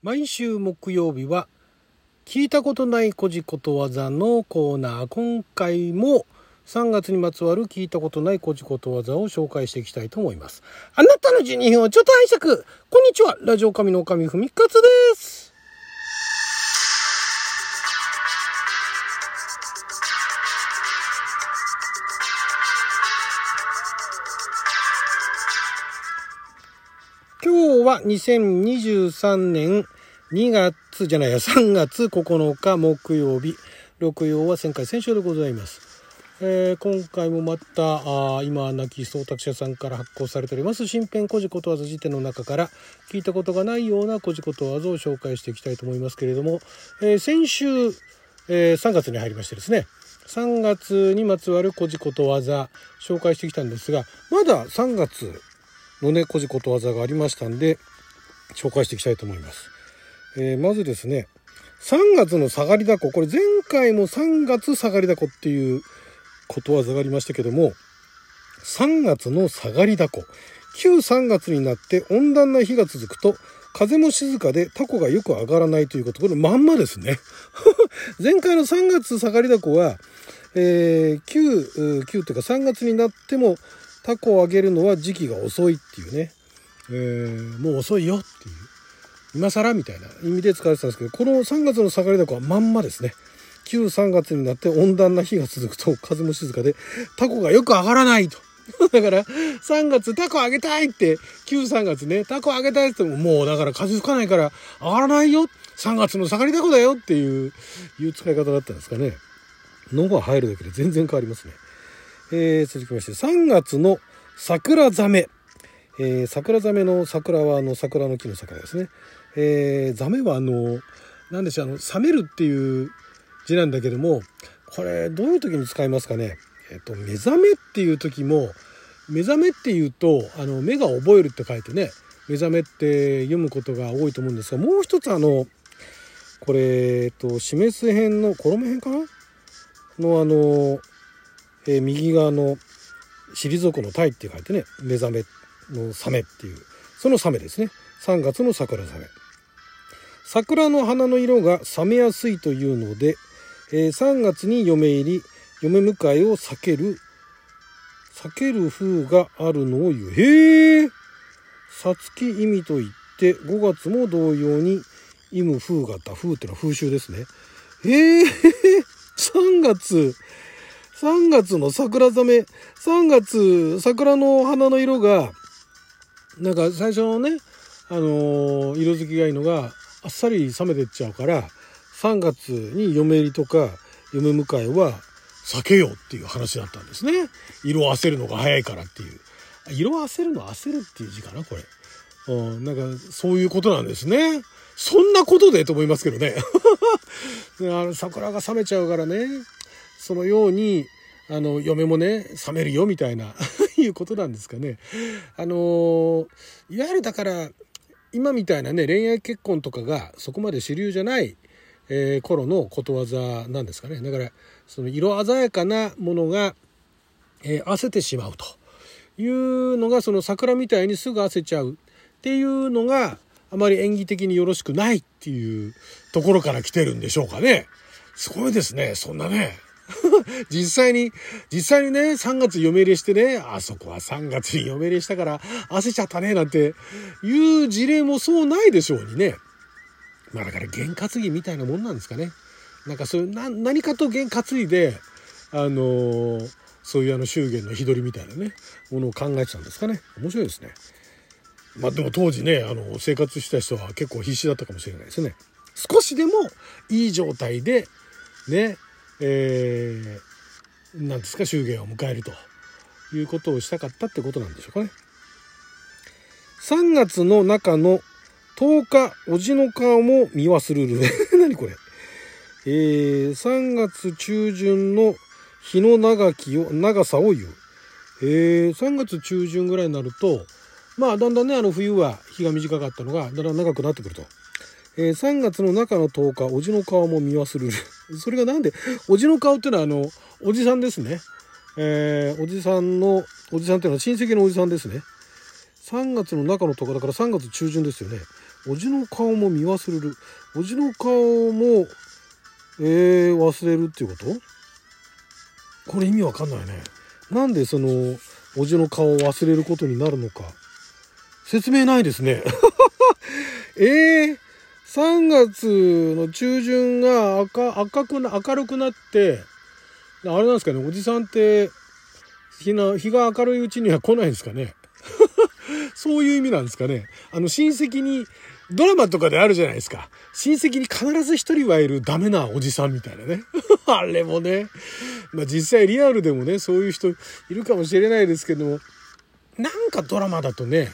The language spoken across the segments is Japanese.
毎週木曜日は聞いたことないこじことわざのコーナー。今回も3月にまつわる聞いたことないこじことわざを紹介していきたいと思います。あなたの12分をちょっと拝借。こんにちは。ラジオ神の神ふみかつです。は2023年2月じゃないや3月9日木曜日。六曜は旋回戦勝でございます、えー今回もまたあ今亡き総託者さんから発行されております。新編古事ことわざ辞典の中から聞いたことがないような古事ことわざを紹介していきたいと思いますけれども、えー先週、えー3月に入りましてですね。3月にまつわる古事ことわざ紹介してきたんですがまだ3月のね古事ことわざがありましたんで紹介していきたいと思います。えーまずですね3月の下がりだこ。これ前回も3月下がりだこっていうことわざがありましたけども3月の下がりだこ。旧3月になって温暖な日が続くと風も静かでタコがよく上がらないということこれまんまですね。前回の3月下がりだこは、えー、旧旧というか3月になってもタコを上げるのは時期が遅いっていうね、えーもう遅いよっていう。今更みたいな意味で使われてたんですけどこの3月の下がり高はまんまですね。旧3月になって温暖な日が続くと風も静かでタコがよく上がらないと。だから3月タコ上げたいって旧3月ねタコ上げたいって言ってももうだから風吹かないから上がらないよ。3月の下がりタコだよっていういう使い方だったんですかね。のが入るだけで全然変わりますね。えー続きまして3月の桜ザメえー桜ザメの桜はあの桜の木の桜ですね。えー、ザメはあの何でしょうあの冷めるっていう字なんだけどもこれどういう時に使いますかね？えっ、と目覚めっていう時も目覚めっていうとあの目が覚えるって書いてね目覚めって読むことが多いと思うんですがもう一つあのこれ、えっと、示す辺の衣辺かな？のあの、え右側の退くの鯛って書いてね目覚めのサメっていうそのサメですね。3月の桜サメ。桜の花の色が冷めやすいというので、えー3月に嫁入り嫁迎えを避ける避ける風があるのを言う。へえさつき意味といって5月も同様に意む風型風っていうのは風習ですね。へえ3月3月の桜ザメ3月桜の花の色がなんか最初のね、あのー色づきがいいのがあっさり冷めてっちゃうから3月に嫁入りとか嫁迎えは避けようっていう話だったんですね。色あせるのが早いからっていう。色あせるの焦るっていう字かなこれ。うんなんかそういうことなんですね。そんなことでと思いますけどね。あの桜が冷めちゃうからね。そのようにあの嫁もね冷めるよみたいな いうことなんですかね。あのーいわゆるだから今みたいなね恋愛結婚とかがそこまで主流じゃない、えー頃のことわざなんですかね。だからその色鮮やかなものが、えー、焦ってしまうというのがその桜みたいにすぐ焦せちゃうっていうのがあまり演技的によろしくないっていうところから来てるんでしょうかね。すごいですねそんなね。実際に、実際にね、3月嫁入りしてね、あそこは3月に嫁入りしたから焦っちゃったね、なんていう事例もそうないでしょうにね。まあだから験担ぎみたいなもんなんですかね。なんかそういう、な何かと験担いで、あのーそういうあの祝言の日取りみたいなね、ものを考えてたんですかね。面白いですね。まあでも当時ね、あの、生活した人は結構必死だったかもしれないですね。少しでもいい状態で、ね、えー、ですか、祝言を迎えるということをしたかったってことなんでしょうかね。3月の中の10日、おじの顔も見忘るる。何これ。えー、3月中旬の日の長きを、長さを言う。えー、3月中旬ぐらいになると、まあ、だんだんね、あの、冬は日が短かったのが、だんだん長くなってくると。えー3月の中の10日、おじの顔も見忘れる。それがなんで、おじの顔っていうのは、あの、おじさんですね。えーおじさんの、おじさんっていうのは親戚のおじさんですね。3月の中の10日だから3月中旬ですよね。おじの顔も見忘れるおじの顔もえー、忘れるっていうこと？これ意味わかんないねなんでそのおじの顔を忘れることになるのか説明ないですね えー、3月の中旬が赤赤くな明るくなってあれなんですかねおじさんって日の日が明るいうちには来ないんですかね？そういう意味なんですかね？あの親戚にドラマとかであるじゃないですか。親戚に必ず一人はいるダメなおじさんみたいなね。あれもね。まあ実際リアルでもねそういう人いるかもしれないですけども。なんかドラマだとね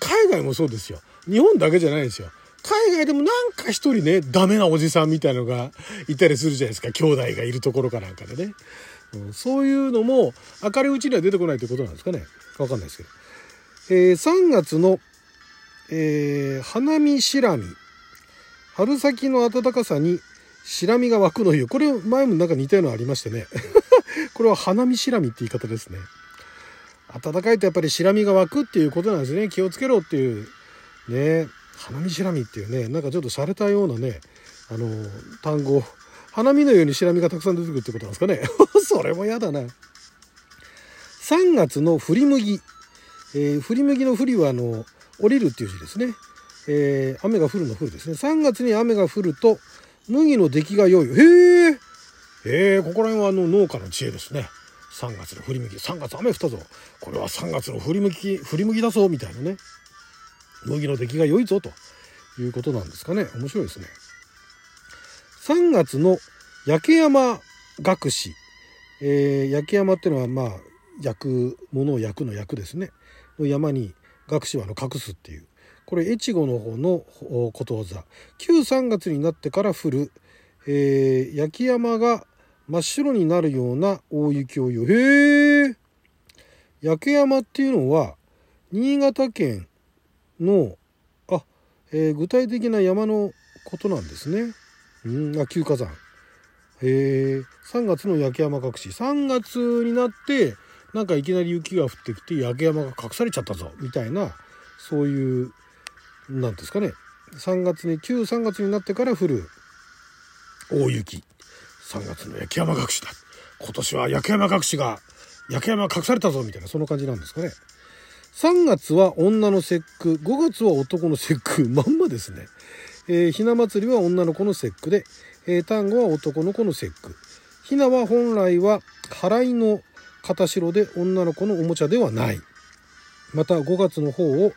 海外もそうですよ。日本だけじゃないですよ。海外でもなんか一人ね、ダメなおじさんみたいのがいたりするじゃないですか。兄弟がいるところかなんかでね。うん、そういうのも明るいうちには出てこないということなんですかね。わかんないですけど。えー、3月の、えー、花見しらみ。春先の暖かさに白みが湧くの湯。これ前もなんか似たようなのありましてね。これは花見しらみって言い方ですね。暖かいとやっぱり白みが湧くっていうことなんですね。気をつけろっていう。ね。花見しらみっていうねなんかちょっと洒落たようなねあの単語花見のようにしらみがたくさん出てくるってことなんですかね。それも嫌だな。3月の振り麦、えー、振り麦の振りはあの降りるっていう字ですね、えー、雨が降るの降るですね。3月に雨が降ると麦の出来が良い。へええー、ここら辺はあの農家の知恵ですね。3月の振り麦。3月雨降ったぞ。これは3月の振り麦振り麦だぞみたいなね。麦の出来が良いぞということなんですかね。面白いですね。3月の焼山学士、えー、焼山っていうのはまあ焼くものを焼くの焼くですね。の山に学士はの隠すっていう。これ越後の方のことわざ。旧3月になってから降る、えー、焼山が真っ白になるような大雪を言う。へえ焼山っていうのは新潟県のあ、えー、具体的な山のことなんですね。うんあ旧火山。え、3月の焼山隠し3月になってなんかいきなり雪が降ってきて焼山が隠されちゃったぞみたいなそういうなんですかね3月に旧3月になってから降る大雪3月の焼山隠しだ今年は焼山隠しが焼山隠されたぞみたいなその感じなんですかね。3月は女の節句、5月は男の節句、まんまですね。えー、ひな祭りは女の子の節句で、えー、単語は男の子の節句。ひなは本来は払いの片白で女の子のおもちゃではない。また5月の方を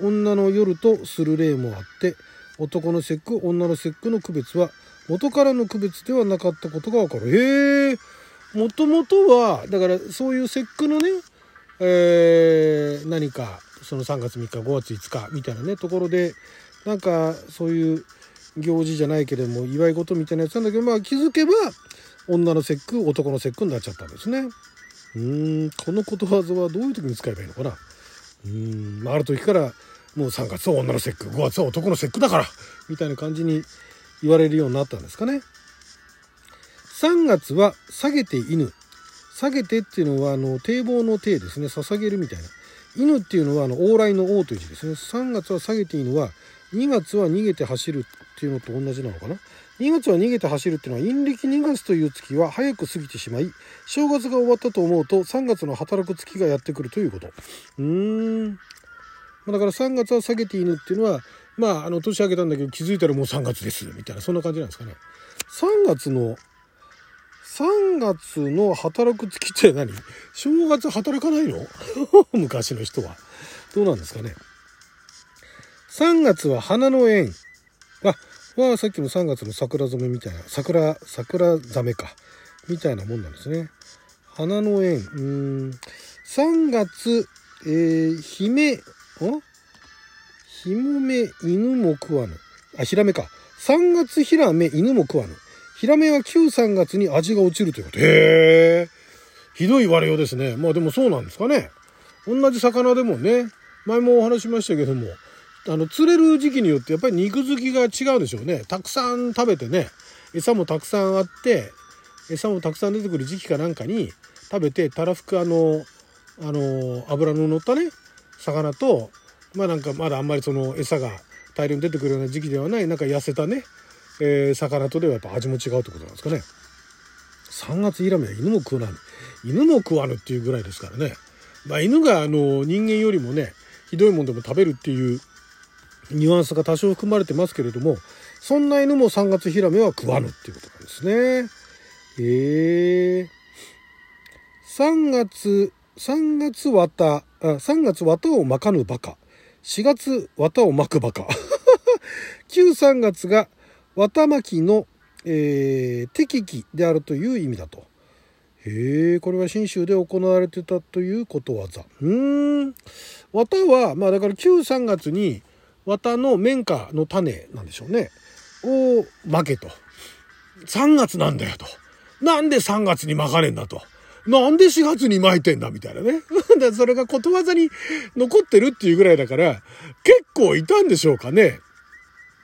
女の夜とする例もあって、男の節句、女の節句の区別は元からの区別ではなかったことがわかる。へえ。もともとは、だからそういう節句のね、えー、何かその3月3日5月5日みたいなねところでなんかそういう行事じゃないけれども祝い事みたいなやつなんだけどまあ気づけば女の節句男の節句になっちゃったんですね。うーんこのことわざはどういう時に使えばいいのかなうーん、ある時からもう3月は女の節句5月は男の節句だからみたいな感じに言われるようになったんですかね。3月は下げて犬下げてっていうのはあの堤防の堤ですね。捧げるみたいな。犬っていうのはあの往来の王という字ですね。3月は下げて犬は2月は逃げて走るっていうのと同じなのかな。2月は逃げて走るっていうのは陰暦2月という月は早く過ぎてしまい正月が終わったと思うと3月の働く月がやってくるということ。うーん。だから3月は下げて犬っていうのはまああの年明けたんだけど気づいたらもう3月です。みたいなそんな感じなんですかね。3月の3月の働く月って何？正月働かないの？昔の人は。どうなんですかね。3月は花の縁。あ、はさっきの3月の桜染めみたいな、桜、桜ザメか。みたいなもんなんですね。花の縁。うん。3月、えー、姫、んひもめ犬も食わぬ。あ、ヒラメか。3月ヒラメ犬も食わぬ。ヒラメは旧3月に味が落ちるということ。へ。ひどい割れようですね。まあでもそうなんですかね。同じ魚でもね、前もお話しましたけども、あの、釣れる時期によってやっぱり肉付きが違うでしょうね。たくさん食べてね、餌もたくさんあって、餌もたくさん出てくる時期かなんかに食べて、たらふくあの、あの、油の乗ったね、魚と、まあなんかまだあんまりその餌が大量に出てくるような時期ではない、なんか痩せたね、えー、魚とではやっぱ味も違うってことなんですかね。3月ヒラメは犬も食わない。犬も食わぬっていうぐらいですからね。まあ犬があの人間よりもね、ひどいもんでも食べるっていうニュアンスが多少含まれてますけれども、そんな犬も3月ヒラメは食わぬっていうことなんですね。へえー。3月、3月綿、あ、3月綿を巻かぬバカ。4月綿を巻くバカ。旧3月が綿巻きの、えー、適期であるという意味だと。へえ、これは信州で行われてたということわざ。うん。綿は、まあだから旧3月に綿の綿花の種なんでしょうね。を巻けと。3月なんだよと。なんで3月に巻かねえんだと。なんで4月に巻いてんだみたいなね。でそれがことわざに残ってるっていうぐらいだから、結構いたんでしょうかね。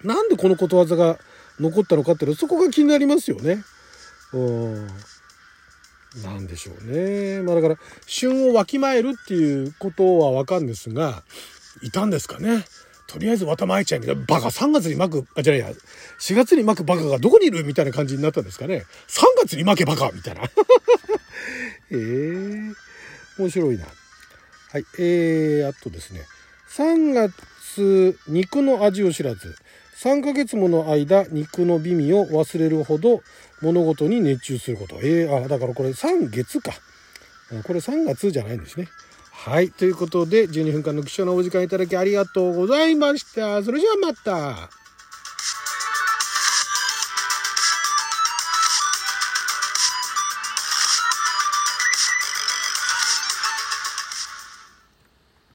なんでこのことわざが残ったのかっていうのそこが気になりますよね。うん。なんでしょうね。まあだから、旬をわきまえるっていうことはわかるんですが、いたんですかね。とりあえず綿巻いちゃえみたいな、バカ3月に巻く、あ、じゃないや、4月に巻くバカがどこにいるみたいな感じになったんですかね。3月に巻けバカみたいな。え えー、面白いな。はい、えー、あとですね。3月、肉の味を知らず、3ヶ月もの間、肉の美味を忘れるほど物事に熱中すること。えー、あ、だからこれ3月か。これ3月じゃないんですね。はい。ということで、12分間の貴重なお時間いただきありがとうございました。それじゃあまた。